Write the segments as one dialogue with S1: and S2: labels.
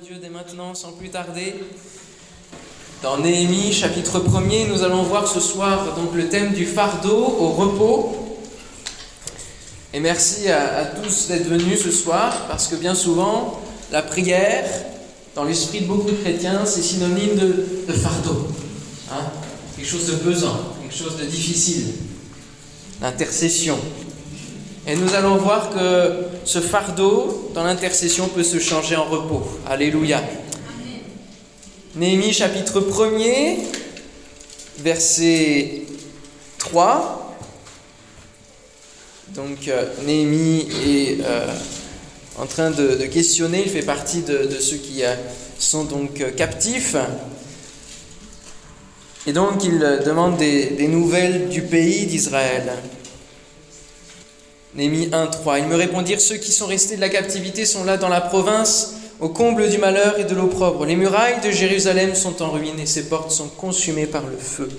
S1: Dieu dès maintenant, sans plus tarder. Dans Néhémie, chapitre 1er, nous allons voir ce soir donc le thème du fardeau au repos. Et merci à, tous d'être venus ce soir, parce que bien souvent, la prière, dans l'esprit de beaucoup de chrétiens, c'est synonyme de, fardeau. Hein quelque chose de pesant, quelque chose de difficile, d'intercession. Et nous allons voir que ce fardeau dans l'intercession peut se changer en repos. Alléluia. Néhémie chapitre 1er, verset 3. Donc euh, Néhémie est euh, en train de, questionner, il fait partie de, ceux qui euh, sont donc captifs. Et donc il demande des nouvelles du pays d'Israël. Némi 1, 3. Ils me répondirent Ceux qui sont restés de la captivité sont là dans la province, au comble du malheur et de l'opprobre. Les murailles de Jérusalem sont en ruine et ses portes sont consumées par le feu.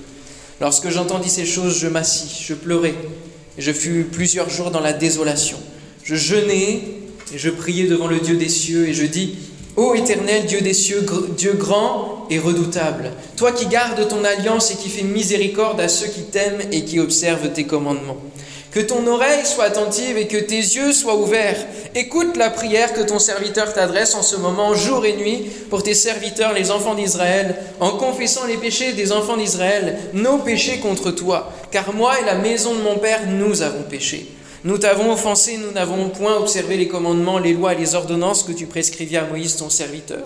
S1: Lorsque j'entendis ces choses, je m'assis, je pleurais, et je fus plusieurs jours dans la désolation. Je jeûnais et je priais devant le Dieu des cieux, et je dis Ô éternel Dieu des cieux, Dieu grand et redoutable, toi qui gardes ton alliance et qui fais miséricorde à ceux qui t'aiment et qui observent tes commandements. Que ton oreille soit attentive et que tes yeux soient ouverts. Écoute la prière que ton serviteur t'adresse en ce moment, jour et nuit, pour tes serviteurs, les enfants d'Israël, en confessant les péchés des enfants d'Israël, nos péchés contre toi. Car moi et la maison de mon Père, nous avons péché. Nous t'avons offensé, nous n'avons point observé les commandements, les lois et les ordonnances que tu prescrivis à Moïse, ton serviteur.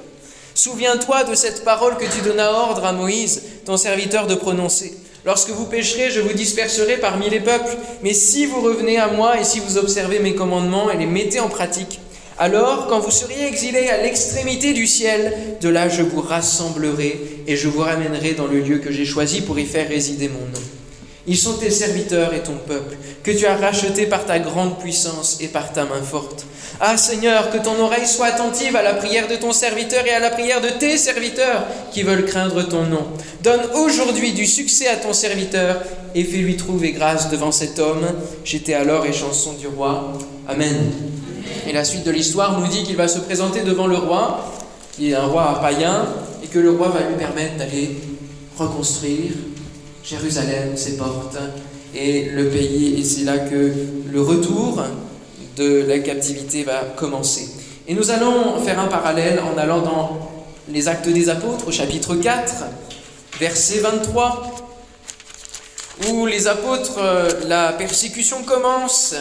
S1: Souviens-toi de cette parole que tu donnas ordre à Moïse, ton serviteur, de prononcer. Lorsque vous pécherez, je vous disperserai parmi les peuples. Mais si vous revenez à moi et si vous observez mes commandements et les mettez en pratique, alors quand vous seriez exilés à l'extrémité du ciel, de là je vous rassemblerai et je vous ramènerai dans le lieu que j'ai choisi pour y faire résider mon nom. Ils sont tes serviteurs et ton peuple, que tu as racheté par ta grande puissance et par ta main forte. Ah Seigneur, que ton oreille soit attentive à la prière de ton serviteur et à la prière de tes serviteurs qui veulent craindre ton nom. Donne aujourd'hui du succès à ton serviteur et fais-lui trouver grâce devant cet homme. J'étais alors et chanson du roi. Amen. Et la suite de l'histoire nous dit qu'il va se présenter devant le roi, qui est un roi païen, et que le roi va lui permettre d'aller reconstruire Jérusalem, ses portes, et le pays. Et c'est là que le retour de la captivité va commencer. Et nous allons faire un parallèle en allant dans les Actes des Apôtres, au chapitre 4, verset 23, où les apôtres, euh, la persécution commence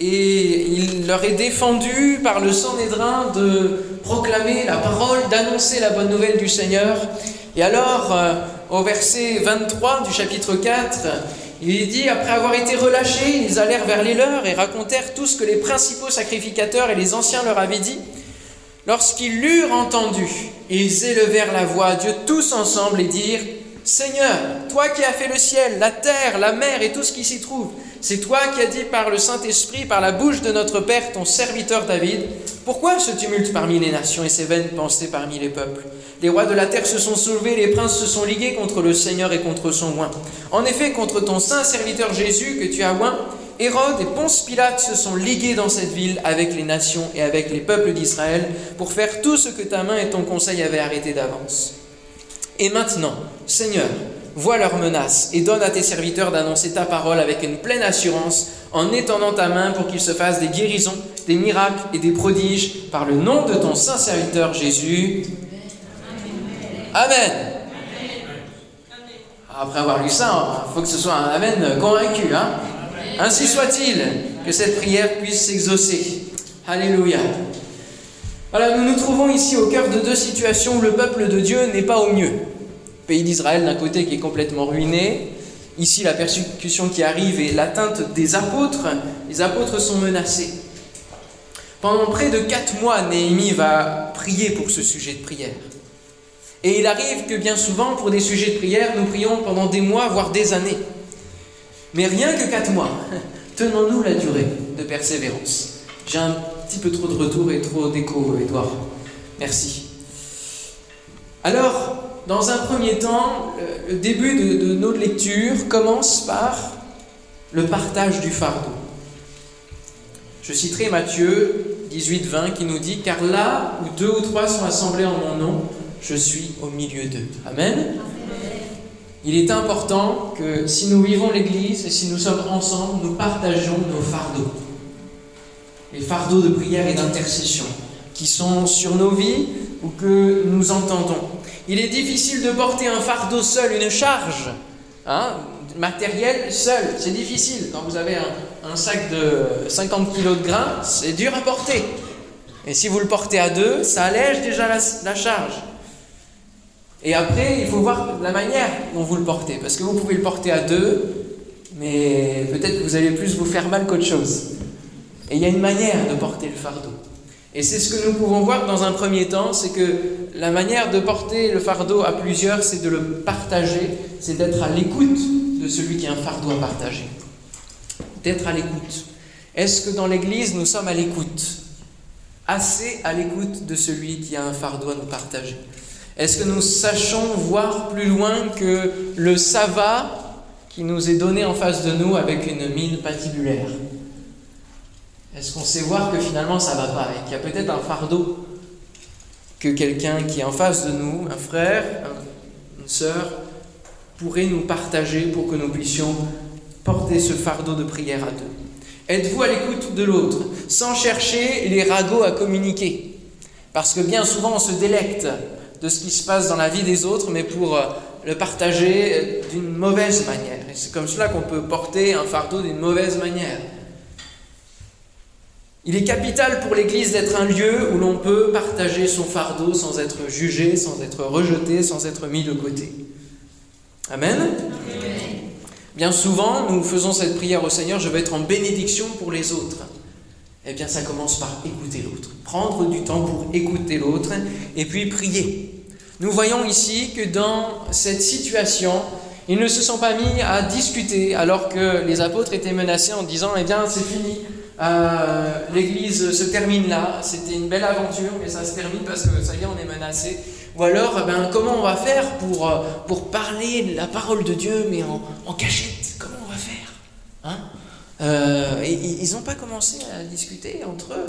S1: et il leur est défendu par le Sanhédrin de proclamer la parole, d'annoncer la bonne nouvelle du Seigneur. Et alors, euh, au verset 23 du chapitre 4, il dit, après avoir été relâchés, ils allèrent vers les leurs et racontèrent tout ce que les principaux sacrificateurs et les anciens leur avaient dit. Lorsqu'ils l'eurent entendu, ils élevèrent la voix à Dieu tous ensemble et dirent, Seigneur, toi qui as fait le ciel, la terre, la mer et tout ce qui s'y trouve, c'est toi qui as dit par le Saint-Esprit, par la bouche de notre Père, ton serviteur David, pourquoi ce tumulte parmi les nations et ces vaines pensées parmi les peuples? Les rois de la terre se sont soulevés, les princes se sont ligués contre le Seigneur et contre son oint. En effet, contre ton saint serviteur Jésus que tu as oint, Hérode et Ponce Pilate se sont ligués dans cette ville avec les nations et avec les peuples d'Israël pour faire tout ce que ta main et ton conseil avaient arrêté d'avance. Et maintenant, Seigneur, vois leurs menaces et donne à tes serviteurs d'annoncer ta parole avec une pleine assurance en étendant ta main pour qu'ils se fassent des guérisons, des miracles et des prodiges par le nom de ton saint serviteur Jésus. Amen. Après avoir lu ça, il faut que ce soit un Amen convaincu. Hein Ainsi soit-il, que cette prière puisse s'exaucer. Alléluia. Voilà, nous nous trouvons ici au cœur de deux situations où le peuple de Dieu n'est pas au mieux pays d'Israël d'un côté qui est complètement ruiné, ici la persécution qui arrive et l'atteinte des apôtres, les apôtres sont menacés. Pendant près de quatre mois, Néhémie va prier pour ce sujet de prière. Et il arrive que bien souvent, pour des sujets de prière, nous prions pendant des mois, voire des années. Mais rien que quatre mois, tenons-nous la durée de persévérance. J'ai un petit peu trop de retour et trop d'écho, Edouard. Merci. Alors, dans un premier temps, le début de, notre lecture commence par le partage du fardeau. Je citerai Matthieu 18, 20 qui nous dit Car là où deux ou trois sont assemblés en mon nom, je suis au milieu d'eux. Amen. Il est important que si nous vivons l'Église et si nous sommes ensemble, nous partageons nos fardeaux. Les fardeaux de prière et d'intercession qui sont sur nos vies ou que nous entendons. Il est difficile de porter un fardeau seul, une charge hein, matérielle seule. C'est difficile. Quand vous avez un, sac de 50 kg de grains, c'est dur à porter. Et si vous le portez à deux, ça allège déjà la charge. Et après, il faut voir la manière dont vous le portez. Parce que vous pouvez le porter à deux, mais peut-être que vous allez plus vous faire mal qu'autre chose. Et il y a une manière de porter le fardeau. Et c'est ce que nous pouvons voir dans un premier temps, c'est que la manière de porter le fardeau à plusieurs, c'est de le partager, c'est d'être à l'écoute de celui qui a un fardeau à partager. D'être à l'écoute. Est-ce que dans l'Église, nous sommes à l'écoute? Assez à l'écoute de celui qui a un fardeau à nous partager est-ce que nous sachons voir plus loin que le ça va qui nous est donné en face de nous avec une mine patibulaire? Est-ce qu'on sait voir que finalement ça va pas et qu'il y a peut-être un fardeau que quelqu'un qui est en face de nous, un frère, une sœur, pourrait nous partager pour que nous puissions porter ce fardeau de prière à deux? Êtes-vous à l'écoute de l'autre sans chercher les ragots à communiquer? Parce que bien souvent on se délecte de ce qui se passe dans la vie des autres, mais pour euh, le partager euh, d'une mauvaise manière. Et c'est comme cela qu'on peut porter un fardeau d'une mauvaise manière. Il est capital pour l'Église d'être un lieu où l'on peut partager son fardeau sans être jugé, sans être rejeté, sans être mis de côté. Amen. Bien souvent, nous faisons cette prière au Seigneur, je veux être en bénédiction pour les autres. Eh bien, ça commence par écouter l'autre. Prendre du temps pour écouter l'autre et puis prier. Nous voyons ici que dans cette situation, ils ne se sont pas mis à discuter alors que les apôtres étaient menacés en disant Eh bien, c'est fini, euh, l'Église se termine là, c'était une belle aventure, mais ça se termine parce que ça y est, on est menacé. Ou alors, eh ben, comment on va faire pour, euh, pour parler la parole de Dieu, mais en, cachette? Comment on va faire? Hein? Euh, Ils n'ont pas commencé à discuter entre eux?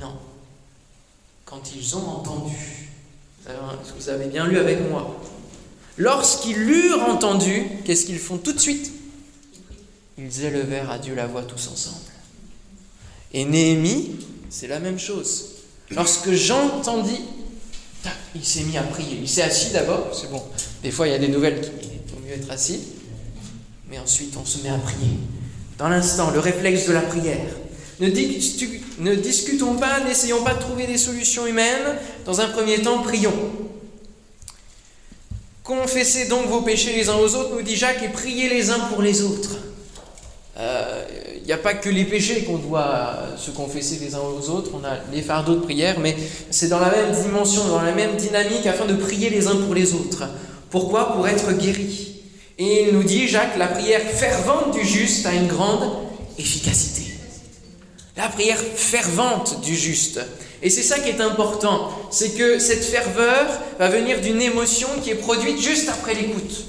S1: Non. Quand ils ont entendu vous avez bien lu avec moi. Lorsqu'ils l'eurent entendu, qu'est-ce qu'ils font tout de suite Ils élevèrent à Dieu la voix tous ensemble. Et Néhémie, c'est la même chose. Lorsque j'entendis, il s'est mis à prier. Il s'est assis d'abord, c'est bon. Des fois, il y a des nouvelles qui vaut mieux être assis. Mais ensuite, on se met à prier. Dans l'instant, le réflexe de la prière. Ne, discutons pas, n'essayons pas de trouver des solutions humaines. Dans un premier temps, prions. Confessez donc vos péchés les uns aux autres, nous dit Jacques, et priez les uns pour les autres. Il euh, n'y a pas que les péchés qu'on doit se confesser les uns aux autres, on a les fardeaux de prière, mais c'est dans la même dimension, dans la même dynamique, afin de prier les uns pour les autres. Pourquoi? Pour être guéris. Et il nous dit, Jacques, la prière fervente du juste a une grande efficacité. La prière fervente du juste. Et c'est ça qui est important, c'est que cette ferveur va venir d'une émotion qui est produite juste après l'écoute.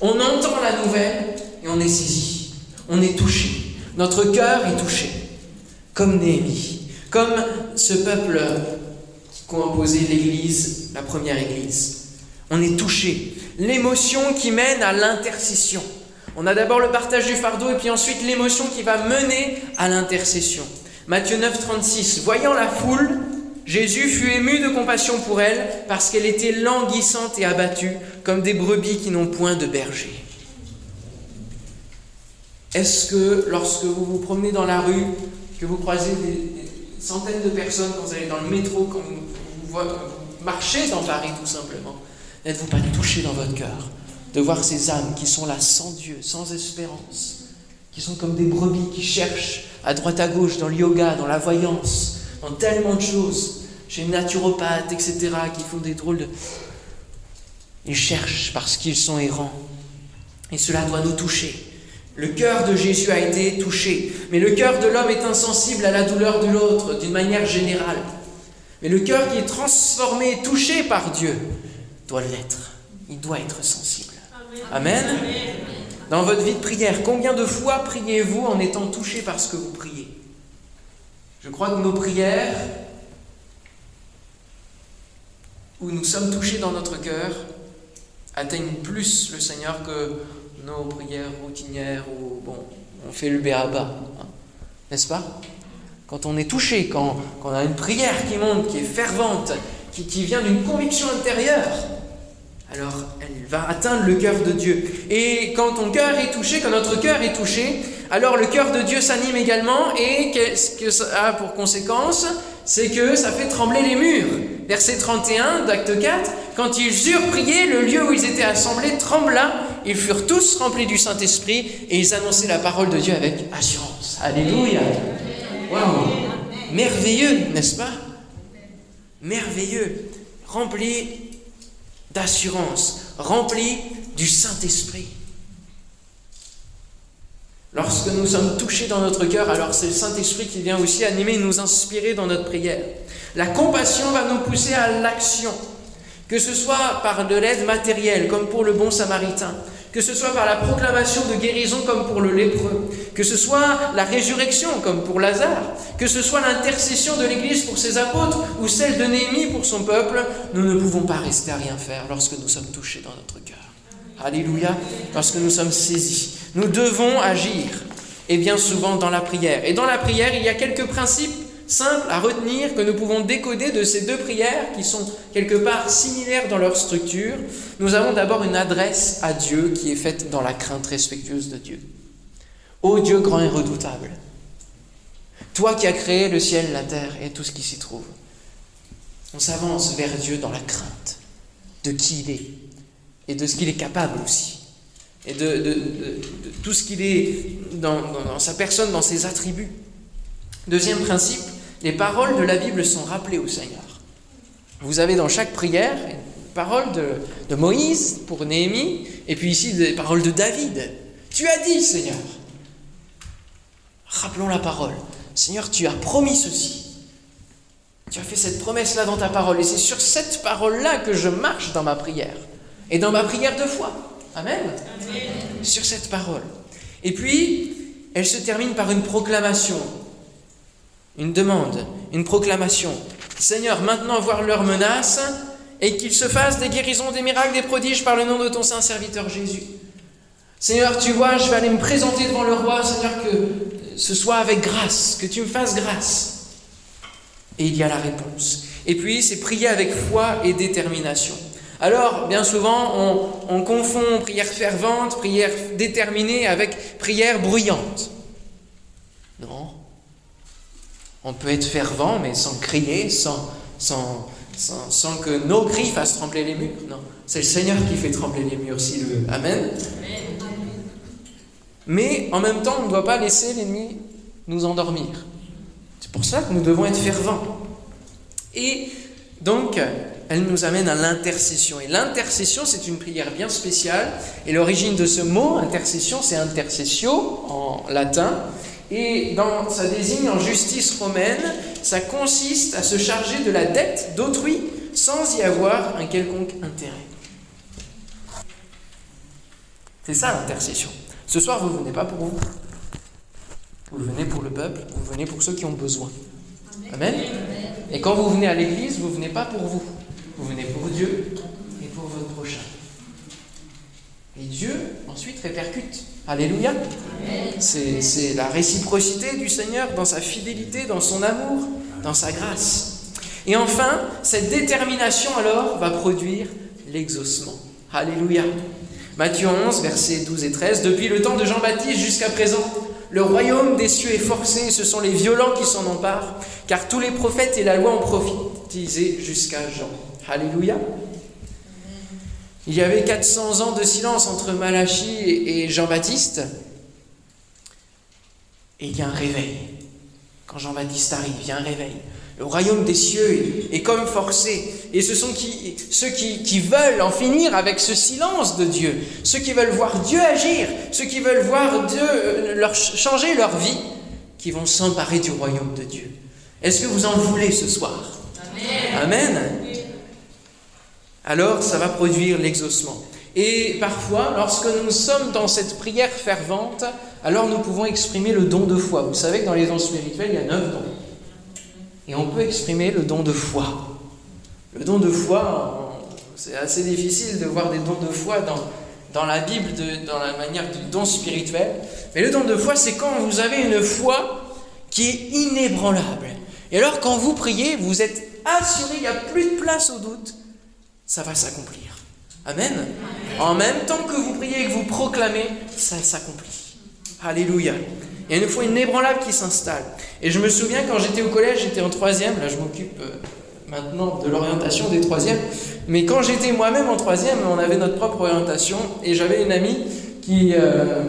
S1: On entend la nouvelle et on est saisi, on est touché. Notre cœur est touché, comme Néhémie, comme ce peuple qui composait l'Église, la première Église. On est touché. L'émotion qui mène à l'intercession. On a d'abord le partage du fardeau et puis ensuite l'émotion qui va mener à l'intercession. Matthieu 9, 36. Voyant la foule, Jésus fut ému de compassion pour elle parce qu'elle était languissante et abattue comme des brebis qui n'ont point de berger. Est-ce que lorsque vous vous promenez dans la rue, que vous croisez des, centaines de personnes quand vous allez dans le métro, quand vous, vous marchez dans Paris tout simplement, n'êtes-vous pas touché dans votre cœur? De voir ces âmes qui sont là sans Dieu, sans espérance, qui sont comme des brebis qui cherchent à droite à gauche dans le yoga, dans la voyance, dans tellement de choses, chez naturopathes, etc., qui font des drôles de... Ils cherchent parce qu'ils sont errants. Et cela doit nous toucher. Le cœur de Jésus a été touché, mais le cœur de l'homme est insensible à la douleur de l'autre d'une manière générale. Mais le cœur qui est transformé touché par Dieu doit l'être. Il doit être sensible. Amen. Dans votre vie de prière, combien de fois priez-vous en étant touché par ce que vous priez? Je crois que nos prières, où nous sommes touchés dans notre cœur, atteignent plus le Seigneur que nos prières routinières où, bon, on fait le béaba, hein, n'est-ce pas? Quand on est touché, quand, on a une prière qui monte, qui est fervente, qui vient d'une conviction intérieure, alors elle va atteindre le cœur de Dieu. Et quand ton cœur est touché, quand notre cœur est touché, alors le cœur de Dieu s'anime également et qu'est-ce que ça a pour conséquence? C'est que ça fait trembler les murs. Verset 31 d'acte 4, quand ils eurent prié, le lieu où ils étaient assemblés trembla, ils furent tous remplis du Saint-Esprit et ils annonçaient la parole de Dieu avec assurance. Alléluia. Waouh. Merveilleux, n'est-ce pas? Merveilleux. Remplis d'assurance, remplis du Saint-Esprit. Lorsque nous sommes touchés dans notre cœur, alors c'est le Saint-Esprit qui vient aussi animer et nous inspirer dans notre prière. La compassion va nous pousser à l'action, que ce soit par de l'aide matérielle, comme pour le bon samaritain, que ce soit par la proclamation de guérison, comme pour le lépreux, que ce soit la résurrection, comme pour Lazare, que ce soit l'intercession de l'Église pour ses apôtres ou celle de Néhémie pour son peuple, nous ne pouvons pas rester à rien faire lorsque nous sommes touchés dans notre cœur. Alléluia, lorsque nous sommes saisis. Nous devons agir, et bien souvent dans la prière. Et dans la prière, il y a quelques principes simples à retenir que nous pouvons décoder de ces deux prières qui sont quelque part similaires dans leur structure. Nous avons d'abord une adresse à Dieu qui est faite dans la crainte respectueuse de Dieu. Ô Dieu grand et redoutable, toi qui as créé le ciel, la terre et tout ce qui s'y trouve, on s'avance vers Dieu dans la crainte de qui il est et de ce qu'il est capable aussi et de, tout ce qu'il est dans, sa personne, dans ses attributs. Deuxième principe, les paroles de la Bible sont rappelées au Seigneur. Vous avez dans chaque prière une parole de, Moïse pour Néhémie, et puis ici des paroles de David. Tu as dit, Seigneur. Rappelons la parole. Seigneur, tu as promis ceci. Tu as fait cette promesse-là dans ta parole, et c'est sur cette parole-là que je marche dans ma prière, et dans ma prière de foi. Amen. Sur cette parole. Et puis, elle se termine par une proclamation, une demande, une proclamation. Seigneur, maintenant voir leurs menaces et qu'ils se fassent des guérisons, des miracles, des prodiges par le nom de ton saint serviteur Jésus. Seigneur, tu vois, je vais aller me présenter devant le roi, Seigneur, que ce soit avec grâce, que tu me fasses grâce. Et il y a la réponse. Et puis, c'est prier avec foi et détermination. Alors, bien souvent, on, confond prière fervente, prière déterminée avec prière bruyante. Non. On peut être fervent, mais sans crier, sans, sans, sans, que nos cris fassent trembler les murs. Non. C'est le Seigneur qui fait trembler les murs, si le Amen. Mais en même temps, on ne doit pas laisser l'ennemi nous endormir. C'est pour ça que nous devons être fervents. Et donc, elle nous amène à l'intercession. Et l'intercession, c'est une prière bien spéciale. Et l'origine de ce mot, intercession, c'est intercessio en latin. Et dans, ça désigne en justice romaine, ça consiste à se charger de la dette d'autrui sans y avoir un quelconque intérêt. C'est ça l'intercession. Ce soir, vous ne venez pas pour vous. Vous venez pour le peuple, vous venez pour ceux qui ont besoin. Amen. Et quand vous venez à l'église, vous ne venez pas pour vous. Vous venez pour Dieu et pour votre prochain. Et Dieu ensuite répercute. Alléluia. C'est la réciprocité du Seigneur dans sa fidélité, dans son amour, dans sa grâce. Et enfin, cette détermination alors va produire l'exaucement. Alléluia. Matthieu 11, versets 12 et 13. Depuis le temps de Jean-Baptiste jusqu'à présent, le royaume des cieux est forcé, ce sont les violents qui s'en emparent, car tous les prophètes et la loi ont prophétisé jusqu'à Jean. Alléluia. Il y avait 400 ans de silence entre Malachie et Jean-Baptiste. Et il y a un réveil. Quand Jean-Baptiste arrive, il y a un réveil. Le royaume des cieux est, comme forcé. Et ce sont qui, ceux qui, qui, veulent en finir avec ce silence de Dieu, ceux qui veulent voir Dieu agir, ceux qui veulent voir Dieu euh, leur, changer leur vie, qui vont s'emparer du royaume de Dieu. Est-ce que vous en voulez ce soir? Amen. Amen alors ça va produire l'exaucement. Et parfois, lorsque nous sommes dans cette prière fervente, alors nous pouvons exprimer le don de foi. Vous savez que dans les dons spirituels, il y a neuf dons. et on peut exprimer le don de foi. Le don de foi, c'est assez difficile de voir des dons de foi dans, dans la Bible, dans la manière du don spirituel. Mais le don de foi, c'est quand vous avez une foi qui est inébranlable. Et alors, quand vous priez, vous êtes assuré, il n'y a plus de place au doute, ça va s'accomplir. Amen. En même temps que vous priez et que vous proclamez, ça s'accomplit. Alléluia. Il y a une foi inébranlable qui s'installe. Et je me souviens quand j'étais au collège, j'étais en troisième, là je m'occupe euh, maintenant de l'orientation des troisièmes, mais quand j'étais moi-même en troisième, on avait notre propre orientation, et j'avais une amie qui euh,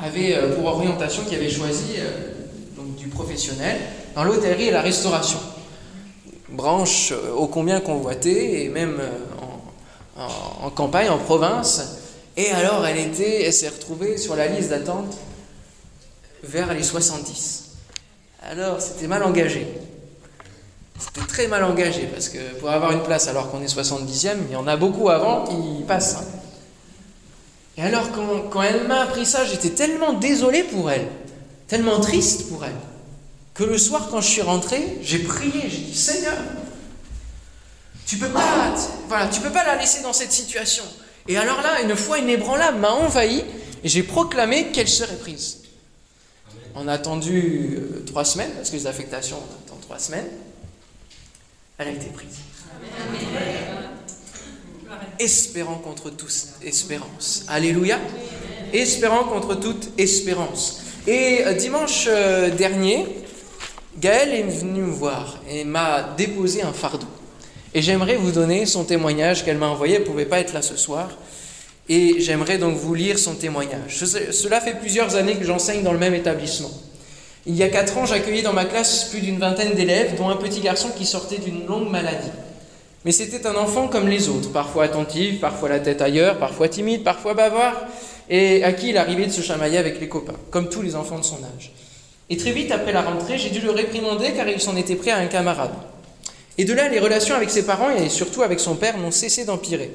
S1: avait euh, pour orientation, qui avait choisi donc, du professionnel dans l'hôtellerie et la restauration. Branche ô combien convoitée, et même en, en, campagne, en province. Et alors elle était, elle s'est retrouvée sur la liste d'attente vers les 70. Alors, c'était mal engagé. C'était très mal engagé, parce que pour avoir une place alors qu'on est 70e, il y en a beaucoup avant qui passent. Hein. Et alors, quand, quand elle m'a appris ça, j'étais tellement désolé pour elle, tellement triste pour elle, que le soir, quand je suis rentré, j'ai prié, j'ai dit Seigneur, tu peux pas, voilà, tu peux pas la laisser dans cette situation. Et alors là, une foi inébranlable m'a envahi et j'ai proclamé qu'elle serait prise. On a attendu euh, trois semaines, parce que les affectations, on attend trois semaines. Elle a été prise. Espérant contre toute espérance. Alléluia. Espérant contre toute espérance. Et euh, dimanche euh, dernier, Gaëlle est venue me voir et m'a déposé un fardeau. Et j'aimerais vous donner son témoignage qu'elle m'a envoyé. Elle ne pouvait pas être là ce soir. Et j'aimerais donc vous lire son témoignage. Cela fait plusieurs années que j'enseigne dans le même établissement. Il y a quatre ans, j'accueillais dans ma classe plus d'une vingtaine d'élèves, dont un petit garçon qui sortait d'une longue maladie. Mais c'était un enfant comme les autres, parfois attentif, parfois la tête ailleurs, parfois timide, parfois bavard, et à qui il arrivait de se chamailler avec les copains, comme tous les enfants de son âge. Et très vite après la rentrée, j'ai dû le réprimander car il s'en était pris à un camarade. Et de là, les relations avec ses parents et surtout avec son père n'ont cessé d'empirer.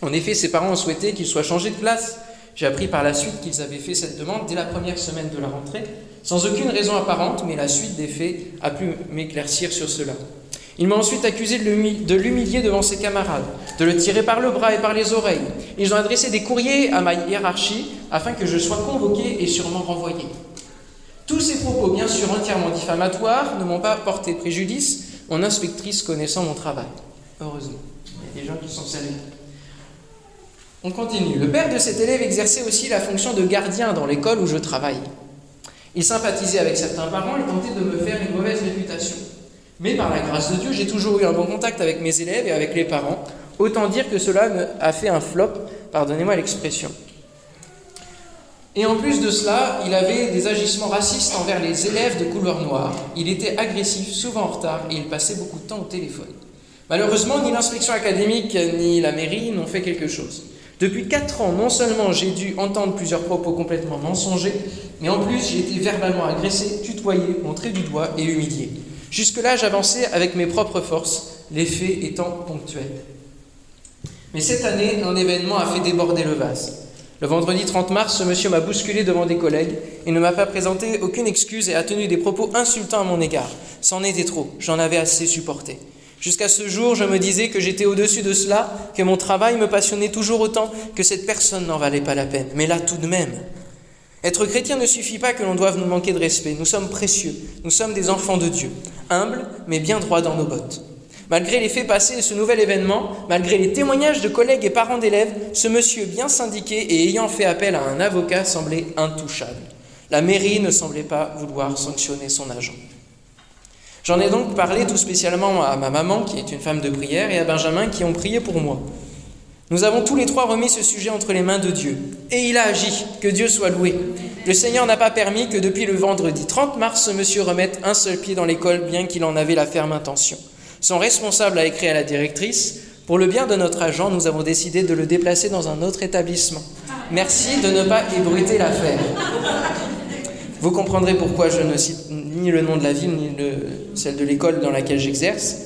S1: En effet, ses parents ont souhaité qu'il soit changé de place. J'ai appris par la suite qu'ils avaient fait cette demande dès la première semaine de la rentrée, sans aucune raison apparente, mais la suite des faits a pu m'éclaircir sur cela. Il m'a ensuite accusé de l'humilier devant ses camarades, de le tirer par le bras et par les oreilles. Ils ont adressé des courriers à ma hiérarchie afin que je sois convoqué et sûrement renvoyé. Tous ces propos, bien sûr entièrement diffamatoires, ne m'ont pas porté préjudice, mon inspectrice connaissant mon travail. Heureusement, il y a des gens qui sont sérieux. On continue. Le père de cet élève exerçait aussi la fonction de gardien dans l'école où je travaille. Il sympathisait avec certains parents et tentait de me faire une mauvaise réputation. Mais par la grâce de Dieu, j'ai toujours eu un bon contact avec mes élèves et avec les parents. Autant dire que cela a fait un flop, pardonnez-moi l'expression. Et en plus de cela, il avait des agissements racistes envers les élèves de couleur noire. Il était agressif, souvent en retard, et il passait beaucoup de temps au téléphone. Malheureusement, ni l'inspection académique ni la mairie n'ont fait quelque chose. Depuis quatre ans, non seulement j'ai dû entendre plusieurs propos complètement mensongers, mais en plus j'ai été verbalement agressé, tutoyé, montré du doigt et humilié. Jusque-là, j'avançais avec mes propres forces, les faits étant ponctuels. Mais cette année, un événement a fait déborder le vase. Le vendredi 30 mars, ce monsieur m'a bousculé devant des collègues et ne m'a pas présenté aucune excuse et a tenu des propos insultants à mon égard. C'en était trop, j'en avais assez supporté. Jusqu'à ce jour, je me disais que j'étais au-dessus de cela, que mon travail me passionnait toujours autant, que cette personne n'en valait pas la peine. Mais là, tout de même. Être chrétien ne suffit pas que l'on doive nous manquer de respect. Nous sommes précieux. Nous sommes des enfants de Dieu. Humbles, mais bien droits dans nos bottes. Malgré les faits passés et ce nouvel événement, malgré les témoignages de collègues et parents d'élèves, ce monsieur bien syndiqué et ayant fait appel à un avocat semblait intouchable. La mairie ne semblait pas vouloir sanctionner son agent. J'en ai donc parlé tout spécialement à ma maman, qui est une femme de prière, et à Benjamin, qui ont prié pour moi. Nous avons tous les trois remis ce sujet entre les mains de Dieu. Et il a agi, que Dieu soit loué. Le Seigneur n'a pas permis que depuis le vendredi 30 mars, ce monsieur remette un seul pied dans l'école, bien qu'il en avait la ferme intention. Son responsable a écrit à la directrice, pour le bien de notre agent, nous avons décidé de le déplacer dans un autre établissement. Merci de ne pas ébruiter l'affaire. Vous comprendrez pourquoi je ne cite ni le nom de la ville, ni celle de l'école dans laquelle j'exerce.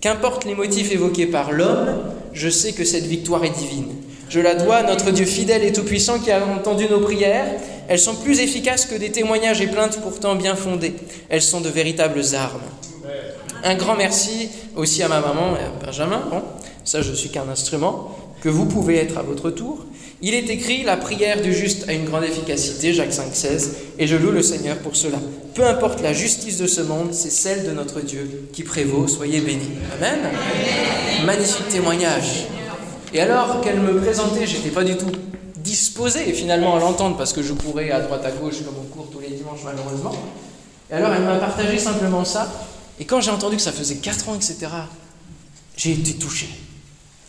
S1: Qu'importe les motifs évoqués par l'homme, je sais que cette victoire est divine. Je la dois à notre Dieu fidèle et tout-puissant qui a entendu nos prières. Elles sont plus efficaces que des témoignages et plaintes pourtant bien fondées. Elles sont de véritables armes. Un grand merci aussi à ma maman et à Benjamin. Bon, ça, je suis qu'un instrument, que vous pouvez être à votre tour. Il est écrit La prière du juste a une grande efficacité, Jacques 5,16, et je loue le Seigneur pour cela. Peu importe la justice de ce monde, c'est celle de notre Dieu qui prévaut. Soyez bénis. Amen. Magnifique témoignage. Et alors qu'elle me présentait, j'étais pas du tout disposé finalement à l'entendre parce que je courais à droite à gauche comme on court tous les dimanches malheureusement. Et alors elle m'a partagé simplement ça. Et quand j'ai entendu que ça faisait 4 ans, etc., j'ai été touché.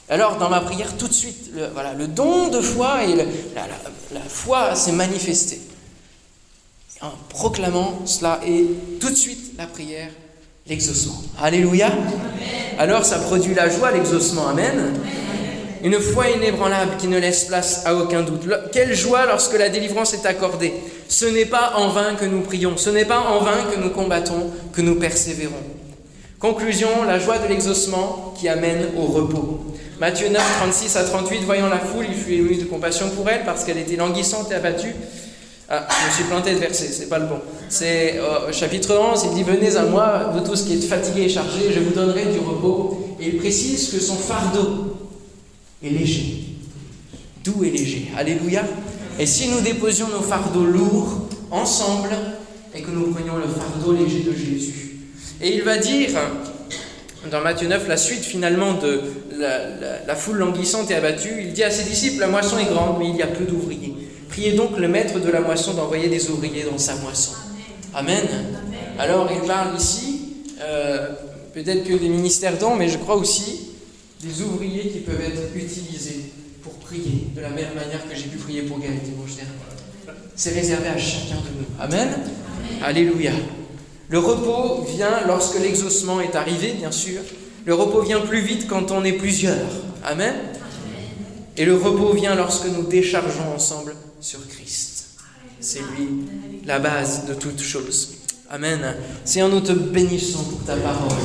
S1: Alors dans ma prière, tout de suite, le, voilà, le don de foi et la, foi s'est manifestée. En proclamant cela et tout de suite la prière, l'exaucement. Alléluia. Alors ça produit la joie, l'exaucement. Amen. Une foi inébranlable qui ne laisse place à aucun doute. Quelle joie lorsque la délivrance est accordée. Ce n'est pas en vain que nous prions, ce n'est pas en vain que nous combattons, que nous persévérons. Conclusion, la joie de l'exaucement qui amène au repos. Matthieu 9, 36 à 38, voyant la foule, il fut ému de compassion pour elle parce qu'elle était languissante et abattue. Ah, je me suis planté de verset, c'est pas le bon. C'est au chapitre 11, il dit Venez à moi, de tous qui êtes fatigués et chargés, je vous donnerai du repos. Et il précise que son fardeau, léger. Doux et léger. Alléluia. Et si nous déposions nos fardeaux lourds ensemble et que nous prenions le fardeau léger de Jésus. Et il va dire dans Matthieu 9 la suite finalement de la, foule languissante et abattue. Il dit à ses disciples, la moisson est grande, mais il y a peu d'ouvriers. Priez donc le maître de la moisson d'envoyer des ouvriers dans sa moisson. Amen. Alors il parle ici, euh, peut-être que des ministères dons, mais je crois aussi des ouvriers qui peuvent être utilisés prier de la même manière que j'ai pu prier pour Gaël dimanche C'est réservé à chacun de nous. Amen. Alléluia. Le repos vient lorsque l'exaucement est arrivé, bien sûr. Le repos vient plus vite quand on est plusieurs. Amen. Et le repos vient lorsque nous déchargeons ensemble sur Christ. C'est lui la base de toutes choses. Amen. Seigneur, nous te bénissons pour ta parole.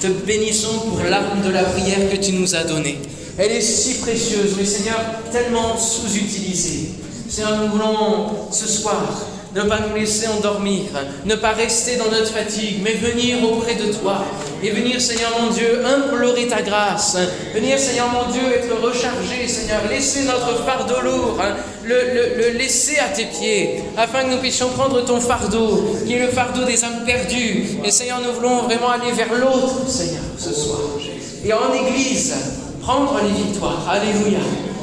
S1: Te bénissons pour l'arme de la prière que tu nous as donnée. Elle est si précieuse, mais Seigneur, tellement sous-utilisée. Seigneur, nous voulons ce soir ne pas nous laisser endormir, ne pas rester dans notre fatigue, mais venir auprès de toi et venir, Seigneur mon Dieu, implorer ta grâce, venir, Seigneur mon Dieu, être rechargé, Seigneur, laisser notre fardeau lourd, hein, le, le, laisser à tes pieds, afin que nous puissions prendre ton fardeau, qui est le fardeau des âmes perdues. Et Seigneur, nous voulons vraiment aller vers l'autre, Seigneur, ce soir. Et en Église, prendre les victoires. Alléluia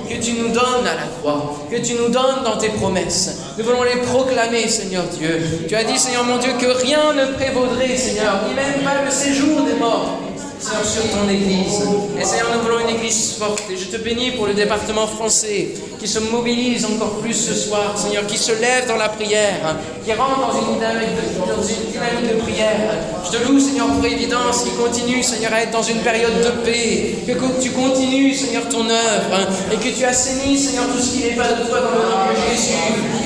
S1: que tu nous donnes à la croix, que tu nous donnes dans tes promesses. Nous voulons les proclamer, Seigneur Dieu. Tu as dit, Seigneur mon Dieu, que rien ne prévaudrait, Seigneur, ni même pas le séjour des morts. Seigneur, sur ton Église. Et Seigneur, nous voulons une Église forte. Et je te bénis pour le département français qui se mobilise encore plus ce soir, Seigneur, qui se lève dans la prière, qui rentre dans une dynamique de, prière. Je te loue, Seigneur, pour évidence, qui continue, Seigneur, à être dans une période de paix, que tu continues, Seigneur, ton œuvre, et que tu assainis, Seigneur, tout ce qui n'est pas de toi dans le nom de Jésus,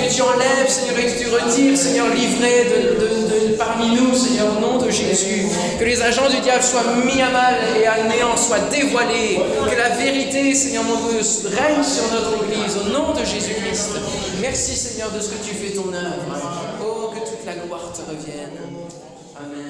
S1: que tu enlèves, Seigneur, et que tu retires, Seigneur, livré parmi nous, Seigneur, au nom de Jésus, que les agents du diable soient mis à mal et à néant soit dévoilé, que la vérité, Seigneur mon Dieu, règne sur notre Église au nom de Jésus-Christ. Merci Seigneur de ce que tu fais ton œuvre. Oh, que toute la gloire te revienne. Amen.